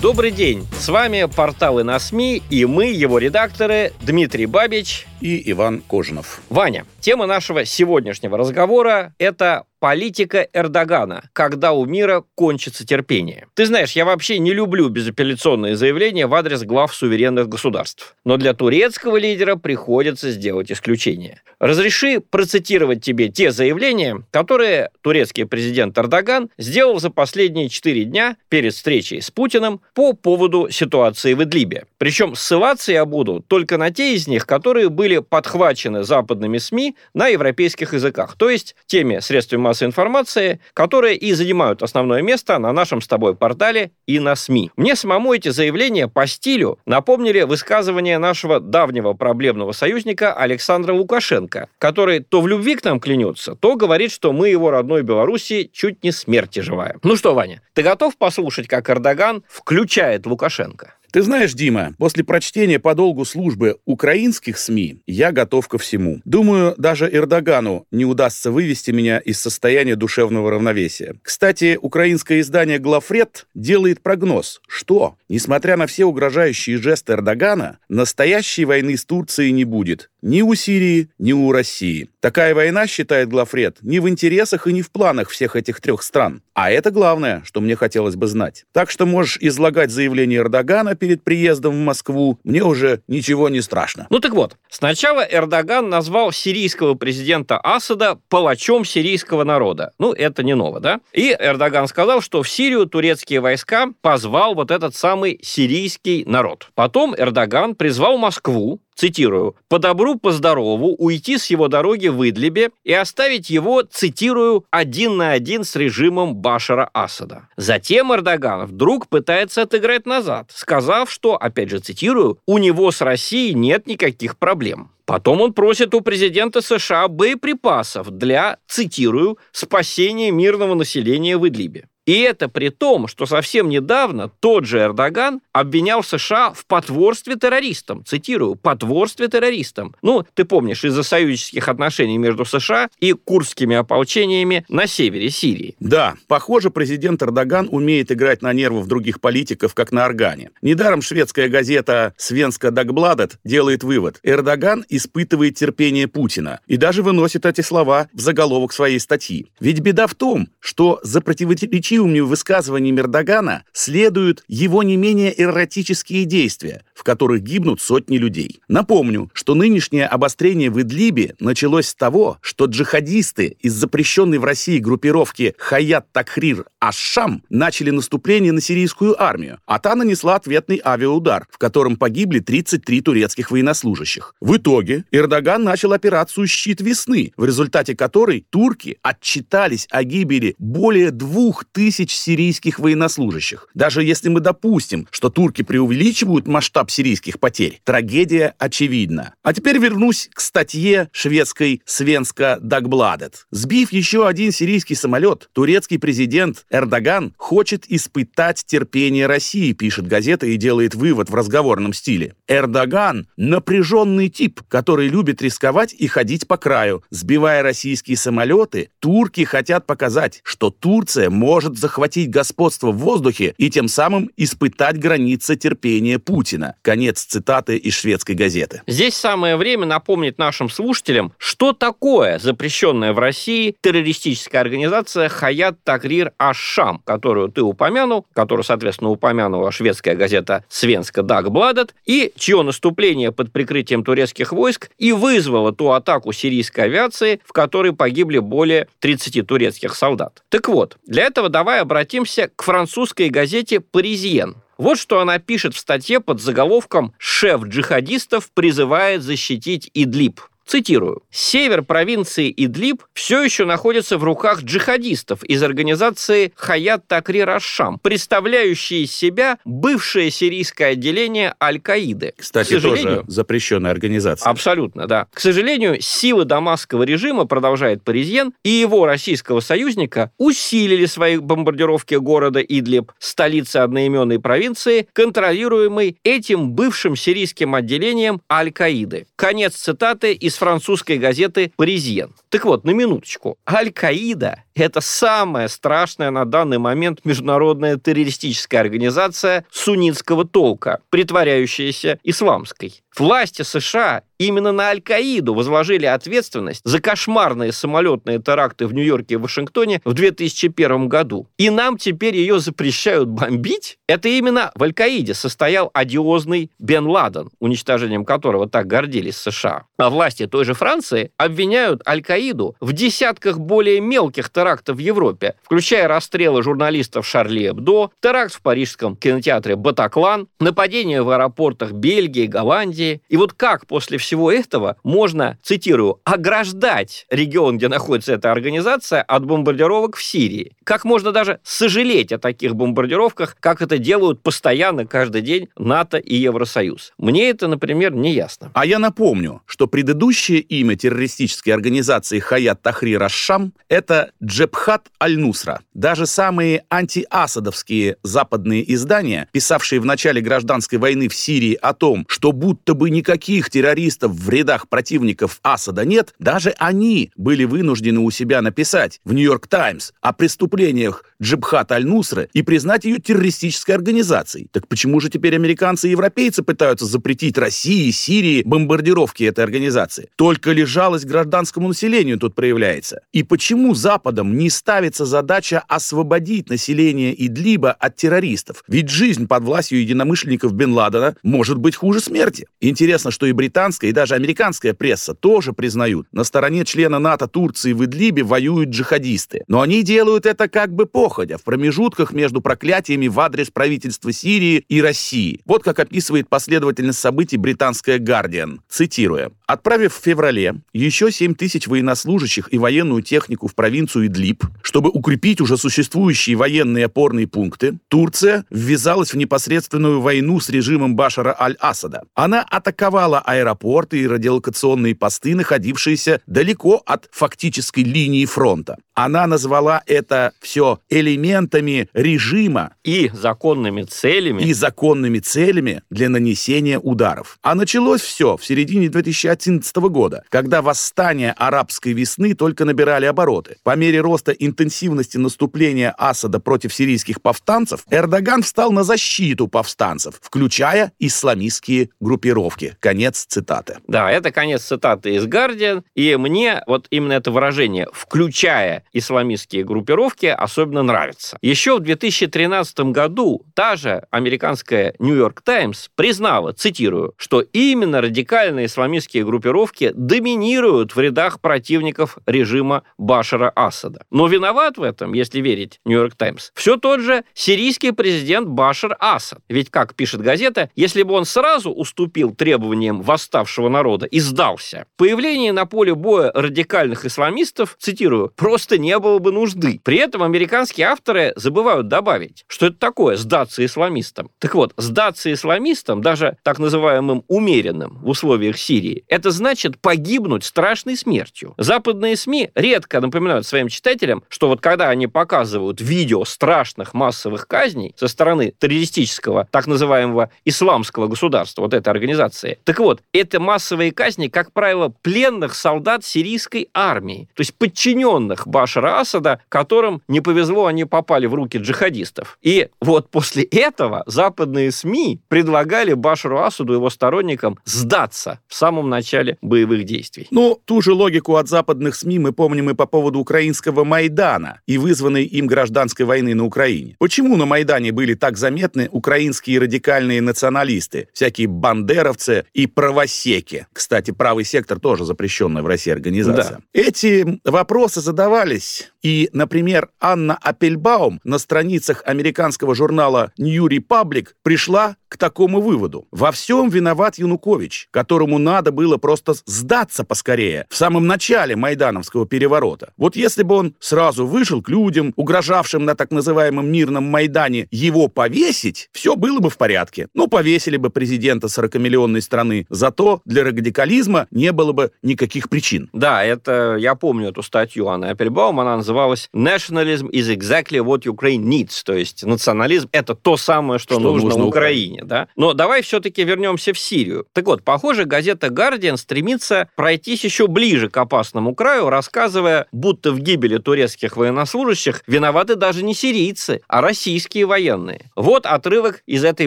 Добрый день! С вами порталы на СМИ и мы, его редакторы Дмитрий Бабич и Иван Кожинов. Ваня, тема нашего сегодняшнего разговора – это политика Эрдогана, когда у мира кончится терпение. Ты знаешь, я вообще не люблю безапелляционные заявления в адрес глав суверенных государств. Но для турецкого лидера приходится сделать исключение. Разреши процитировать тебе те заявления, которые турецкий президент Эрдоган сделал за последние четыре дня перед встречей с Путиным по поводу ситуации в Идлибе. Причем ссылаться я буду только на те из них, которые были подхвачены западными СМИ на европейских языках, то есть теми средствами массовой информации, которые и занимают основное место на нашем с тобой портале и на СМИ. Мне самому эти заявления по стилю напомнили высказывания нашего давнего проблемного союзника Александра Лукашенко, который то в любви к нам клянется, то говорит, что мы его родной Беларуси чуть не смерти живая. Ну что, Ваня, ты готов послушать, как Эрдоган включает Лукашенко? Ты знаешь, Дима, после прочтения по долгу службы украинских СМИ я готов ко всему. Думаю, даже Эрдогану не удастся вывести меня из состояния душевного равновесия. Кстати, украинское издание «Глафред» делает прогноз, что, несмотря на все угрожающие жесты Эрдогана, настоящей войны с Турцией не будет. Ни у Сирии, ни у России. Такая война, считает Глафред, не в интересах и не в планах всех этих трех стран. А это главное, что мне хотелось бы знать. Так что можешь излагать заявление Эрдогана перед приездом в Москву. Мне уже ничего не страшно. Ну так вот, сначала Эрдоган назвал сирийского президента Асада палачом сирийского народа. Ну, это не ново, да? И Эрдоган сказал, что в Сирию турецкие войска позвал вот этот самый сирийский народ. Потом Эрдоган призвал Москву цитирую, «по добру, по здорову уйти с его дороги в Идлибе и оставить его, цитирую, один на один с режимом Башара Асада». Затем Эрдоган вдруг пытается отыграть назад, сказав, что, опять же цитирую, «у него с Россией нет никаких проблем». Потом он просит у президента США боеприпасов для, цитирую, спасения мирного населения в Идлибе. И это при том, что совсем недавно тот же Эрдоган обвинял США в потворстве террористам. Цитирую, потворстве террористам. Ну, ты помнишь, из-за союзнических отношений между США и курдскими ополчениями на севере Сирии. Да, похоже, президент Эрдоган умеет играть на нервов других политиков, как на органе. Недаром шведская газета «Свенска Дагбладет» делает вывод. Эрдоган испытывает терпение Путина и даже выносит эти слова в заголовок своей статьи. Ведь беда в том, что за противоречивым ключевыми высказываниями Эрдогана следуют его не менее эротические действия, в которых гибнут сотни людей. Напомню, что нынешнее обострение в Идлибе началось с того, что джихадисты из запрещенной в России группировки Хаят Такхрир Аш-Шам начали наступление на сирийскую армию, а та нанесла ответный авиаудар, в котором погибли 33 турецких военнослужащих. В итоге Эрдоган начал операцию «Щит весны», в результате которой турки отчитались о гибели более двух тысяч сирийских военнослужащих. Даже если мы допустим, что турки преувеличивают масштаб сирийских потерь, трагедия очевидна. А теперь вернусь к статье шведской Свенска Дагбладет. Сбив еще один сирийский самолет, турецкий президент Эрдоган хочет испытать терпение России, пишет газета и делает вывод в разговорном стиле. Эрдоган – напряженный тип, который любит рисковать и ходить по краю. Сбивая российские самолеты, турки хотят показать, что Турция может может захватить господство в воздухе и тем самым испытать границы терпения Путина. Конец цитаты из шведской газеты. Здесь самое время напомнить нашим слушателям, что такое запрещенная в России террористическая организация Хаят Такрир Ашам, которую ты упомянул, которую, соответственно, упомянула шведская газета Свенска Дагбладет, и чье наступление под прикрытием турецких войск и вызвало ту атаку сирийской авиации, в которой погибли более 30 турецких солдат. Так вот, для этого давай обратимся к французской газете «Паризьен». Вот что она пишет в статье под заголовком «Шеф джихадистов призывает защитить Идлиб». Цитирую. «Север провинции Идлиб все еще находится в руках джихадистов из организации Хаят Такри Рашам, представляющие из себя бывшее сирийское отделение Аль-Каиды. Кстати, тоже запрещенная организация. Абсолютно, да. К сожалению, силы дамасского режима, продолжает Паризьен, и его российского союзника усилили свои бомбардировки города Идлиб, столицы одноименной провинции, контролируемой этим бывшим сирийским отделением Аль-Каиды. Конец цитаты из французской газеты «Паризьен». Так вот, на минуточку. Аль-Каида – это самая страшная на данный момент международная террористическая организация суннитского толка, притворяющаяся исламской. Власти США именно на Аль-Каиду возложили ответственность за кошмарные самолетные теракты в Нью-Йорке и Вашингтоне в 2001 году. И нам теперь ее запрещают бомбить? Это именно в Аль-Каиде состоял одиозный Бен Ладен, уничтожением которого так гордились США. А власти той же Франции обвиняют Аль-Каиду в десятках более мелких терактов в Европе, включая расстрелы журналистов Шарли Эбдо, теракт в парижском кинотеатре Батаклан, нападение в аэропортах Бельгии, Голландии. И вот как после всего этого можно, цитирую, ограждать регион, где находится эта организация, от бомбардировок в Сирии? Как можно даже сожалеть о таких бомбардировках, как это делают постоянно каждый день НАТО и Евросоюз? Мне это, например, не ясно. А я напомню, что предыдущее имя террористической организации Хаят Тахри Рашам – это Джебхат Аль-Нусра. Даже самые антиасадовские западные издания, писавшие в начале гражданской войны в Сирии о том, что будто бы никаких террористов в рядах противников Асада нет, даже они были вынуждены у себя написать в «Нью-Йорк Таймс» о преступлениях Джибхат Аль-Нусра и признать ее террористической организацией. Так почему же теперь американцы и европейцы пытаются запретить России и Сирии бомбардировки этой организации? Только ли жалость гражданскому населению тут проявляется? И почему Западом не ставится задача освободить население Идлиба от террористов? Ведь жизнь под властью единомышленников Бен Ладена может быть хуже смерти. Интересно, что и британская, и даже американская пресса тоже признают, на стороне члена НАТО Турции в Идлибе воюют джихадисты. Но они делают это как бы походя, в промежутках между проклятиями в адрес правительства Сирии и России. Вот как описывает последовательность событий британская «Гардиан», цитируя. Отправив в феврале еще 7 тысяч военнослужащих и военную технику в провинцию Идлиб, чтобы укрепить уже существующие военные опорные пункты, Турция ввязалась в непосредственную войну с режимом Башара аль-Асада. Она атаковала аэропорты и радиолокационные посты, находившиеся далеко от фактической линии фронта. Она назвала это все элементами режима. И законными целями. И законными целями для нанесения ударов. А началось все в середине 2011 года, когда восстания арабской весны только набирали обороты. По мере роста интенсивности наступления Асада против сирийских повстанцев, Эрдоган встал на защиту повстанцев, включая исламистские группировки. Конец цитаты. Да, это конец цитаты из «Гардиан», и мне вот именно это выражение «включая исламистские группировки» особенно нравится. Еще в 2013 году та же американская «Нью-Йорк Таймс» признала, цитирую, что именно радикальные исламистские группировки доминируют в рядах противников режима Башара Асада. Но виноват в этом, если верить «Нью-Йорк Таймс», все тот же сирийский президент Башар Асад. Ведь, как пишет газета, если бы он сразу уступил требованиям восставшего народа и сдался, появление на поле боя радикальных исламистов, цитирую, просто не было бы нужды. При этом американские авторы забывают добавить, что это такое сдаться исламистам. Так вот, сдаться исламистам, даже так называемым умеренным в условиях Сирии, это значит погибнуть страшной смертью. Западные СМИ редко напоминают своим читателям, что вот когда они показывают видео страшных массовых казней со стороны террористического, так называемого исламского государства, вот этой организации, так вот, это массовые казни, как правило, пленных солдат сирийской армии, то есть подчиненных Башара Асада, которым не повезло, они попали в руки джихадистов. И вот после этого западные СМИ предлагали Башару Асаду и его сторонникам сдаться в самом начале боевых действий. Ну, ту же логику от западных СМИ мы помним и по поводу украинского Майдана и вызванной им гражданской войны на Украине. Почему на Майдане были так заметны украинские радикальные националисты, всякие бандеровцы и правосеки? Кстати, правый сектор тоже запрещенная в России организация. Да. Эти вопросы задавались, и, например, Анна Апельбаум на страницах американского журнала New Republic пришла к такому выводу. Во всем виноват Янукович, которому надо было просто сдаться поскорее в самом начале Майдановского переворота. Вот если бы он сразу вышел к людям, угрожавшим на так называемом мирном Майдане, его повесить, все было бы в порядке. Ну, повесили бы президента 40-миллионной страны. Зато для радикализма не было бы никаких причин. Да, это я помню эту статью Анны Апельбаум, она называлась «Nationalism is exactly what Ukraine needs», то есть национализм — это то самое, что, что нужно, нужно Украине. Да? Но давай все-таки вернемся в Сирию. Так вот, похоже, газета «Гардиан» стремится пройтись еще ближе к опасному краю, рассказывая, будто в гибели турецких военнослужащих виноваты даже не сирийцы, а российские военные. Вот отрывок из этой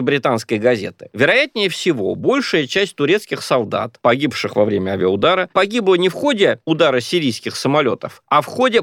британской газеты. Вероятнее всего, большая часть турецких солдат, погибших во время авиаудара, погибла не в ходе удара сирийских самолетов, а в ходе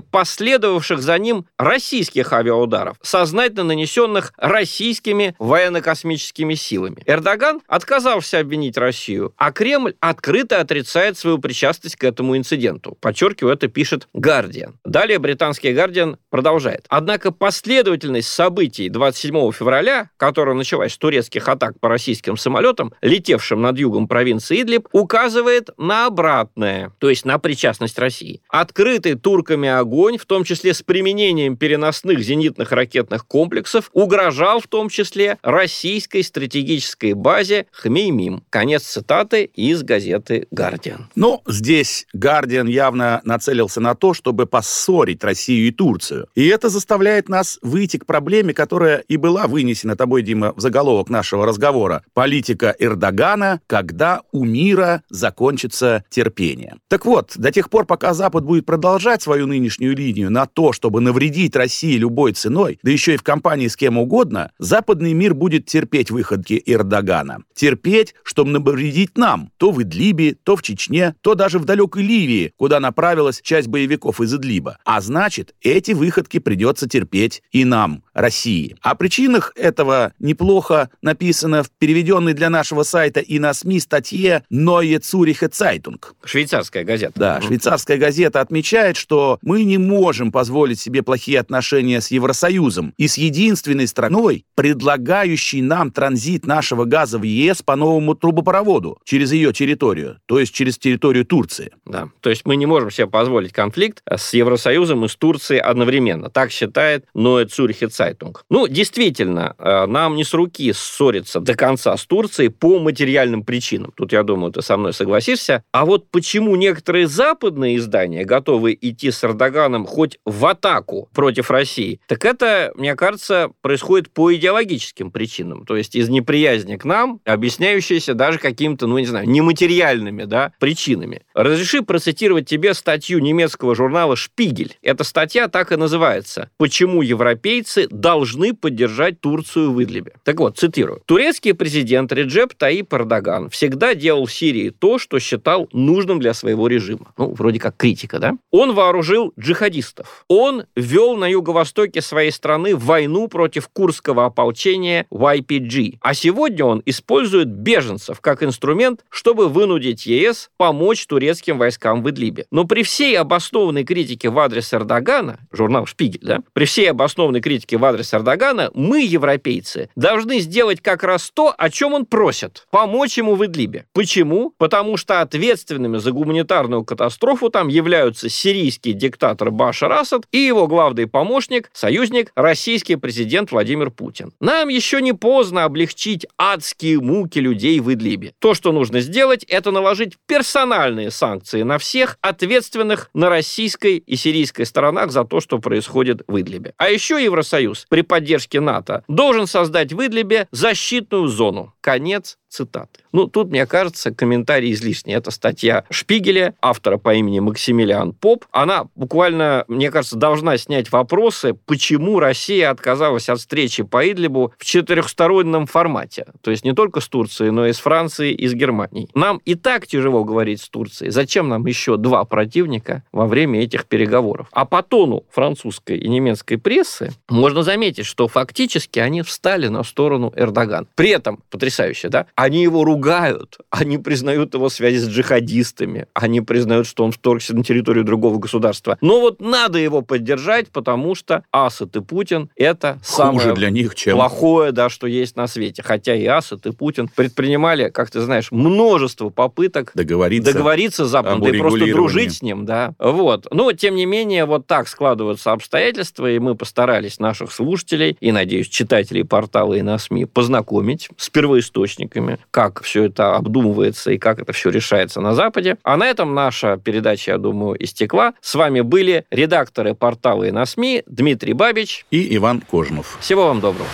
последовавших за ним российских авиаударов, сознательно нанесенных российскими военно-космическими силами. Эрдоган отказался обвинить Россию, а Кремль открыто отрицает свою причастность к этому инциденту. Подчеркиваю, это пишет Гардиан. Далее британский Гардиан продолжает. Однако последовательность событий 27 февраля, которая началась с турецких атак по российским самолетам, летевшим над югом провинции Идлиб, указывает на обратное, то есть на причастность России. Открытый турками огонь, в том числе с применением переносных зенитных ракетных комплексов, угрожал в том числе российской стратегической базе Хмеймим. Конец цитаты из газеты «Гардиан». Ну, здесь «Гардиан» явно нацелился на то, чтобы поссорить Россию и Турцию. И это заставляет нас выйти к проблеме, которая и была вынесена тобой, Дима, в заголовок нашего разговора. Политика Эрдогана, когда у мира закончится терпение. Так вот, до тех пор, пока Запад будет продолжать свою нынешнюю линию на то, чтобы навредить России любой ценой, да еще и в компании с кем угодно, западный мир будет терпеть выходки Эрдогана. Терпеть, чтобы навредить нам, то в Идлибе, то в Чечне, то даже в далекой Ливии, куда направилась часть боевиков из Идлиба. А значит, эти выходки придется терпеть и нам, России. О причинах этого неплохо написано в переведенной для нашего сайта и на СМИ статье «Neue Züricher Zeitung». Швейцарская газета. Да, швейцарская газета отмечает, что мы не можем позволить себе плохие отношения с Евросоюзом и с единственной страной, предлагающей нам транзит нашего газа в ЕС по новому трубопроводу через ее территорию, то есть через территорию Турции. Да, то есть мы не можем себе позволить конфликт с Евросоюзом и с Турцией одновременно. Так считает Neue Züricher Zeitung. Ну, действительно, э, нам не с руки ссориться до конца с Турцией по материальным причинам. Тут, я думаю, ты со мной согласишься. А вот почему некоторые западные издания готовы идти с Эрдоганом хоть в атаку против России, так это, мне кажется, происходит по идеологическим причинам. То есть из неприязни к нам, объясняющейся даже какими-то, ну, не знаю, нематериальными да, причинами. Разреши процитировать тебе статью немецкого журнала «Шпигель». Эта статья так и называется «Почему европейцы должны поддержать Турцию в Идлибе». Так вот, цитирую. Турецкий президент Реджеп Таип Эрдоган всегда делал в Сирии то, что считал нужным для своего режима. Ну, вроде как критика, да? Он вооружил джихадистов. Он вел на юго-востоке своей страны войну против курского ополчения YPG. А сегодня он использует беженцев как инструмент, чтобы вынудить ЕС помочь турецким войскам в Идлибе. Но при всей обоснованной критике в адрес Эрдогана, журнал «Шпигель», да, при всей обоснованной критике в адрес Эрдогана, мы, европейцы, должны сделать как раз то, о чем он просит. Помочь ему в Идлибе. Почему? Потому что ответственными за гуманитарную катастрофу там являются сирийский диктатор Башар Асад и его главный помощник, союзник, российский президент Владимир Путин. Нам еще не поздно облегчить адские муки людей в Идлибе. То, что нужно сделать, это наложить персональные санкции на всех ответственных на российской и сирийской сторонах за то, что происходит в Идлибе. А еще Евросоюз при поддержке НАТО должен создать в Идлибе защитную зону. Конец цитаты. Ну, тут, мне кажется, комментарий излишний. Это статья Шпигеля, автора по имени Максимилиан Поп. Она буквально, мне кажется, должна снять вопросы, почему Россия отказалась от встречи по Идлибу в четырехстороннем формате. То есть не только с Турцией, но и с Францией и с Германией. Нам и так тяжело говорить с Турцией. Зачем нам еще два противника во время этих переговоров? А по тону французской и немецкой прессы можно заметить, что фактически они встали на сторону Эрдогана. При этом, потрясающе, да, Они его ругают, они признают его связи с джихадистами, они признают, что он вторгся на территорию другого государства. Но вот надо его поддержать, потому что Асад и Путин – это самое Хуже для них, чем... плохое, да, что есть на свете. Хотя и Асад, и Путин предпринимали, как ты знаешь, множество попыток Договориться. договориться с Западом, да и просто дружить с ним, да. Вот. Но, тем не менее, вот так складываются обстоятельства, и мы постарались наших слушателей и, надеюсь, читателей портала и на СМИ познакомить с первоисточниками, как все это обдумывается и как это все решается на Западе. А на этом наша передача, я думаю, истекла. С вами были редакторы портала и на СМИ Дмитрий Бабич. И Иван Кожнов. Всего вам доброго.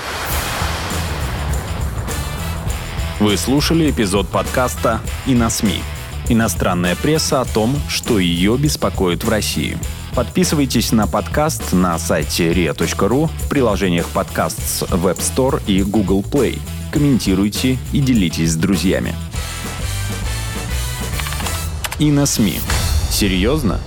Вы слушали эпизод подкаста «И на СМИ». Иностранная пресса о том, что ее беспокоит в России. Подписывайтесь на подкаст на сайте ria.ru в приложениях подкаст с Web Store и Google Play. Комментируйте и делитесь с друзьями. И на СМИ. Серьезно?